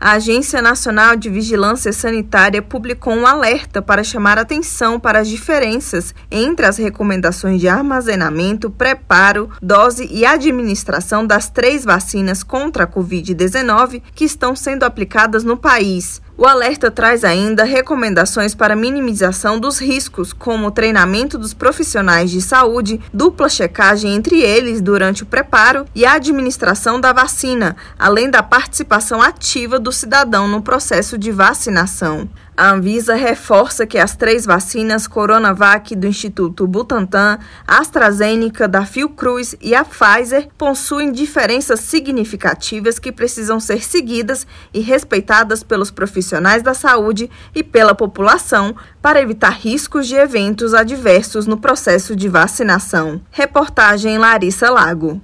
a Agência Nacional de Vigilância Sanitária publicou um alerta para chamar atenção para as diferenças entre as recomendações de armazenamento, preparo, dose e administração das três vacinas contra a Covid-19 que estão sendo aplicadas no país. O alerta traz ainda recomendações para minimização dos riscos, como treinamento dos profissionais de saúde, dupla checagem entre eles durante o preparo e a administração da vacina, além da participação ativa do cidadão no processo de vacinação. A Anvisa reforça que as três vacinas Coronavac do Instituto Butantan, AstraZeneca da Fiocruz e a Pfizer possuem diferenças significativas que precisam ser seguidas e respeitadas pelos profissionais da saúde e pela população para evitar riscos de eventos adversos no processo de vacinação. Reportagem Larissa Lago.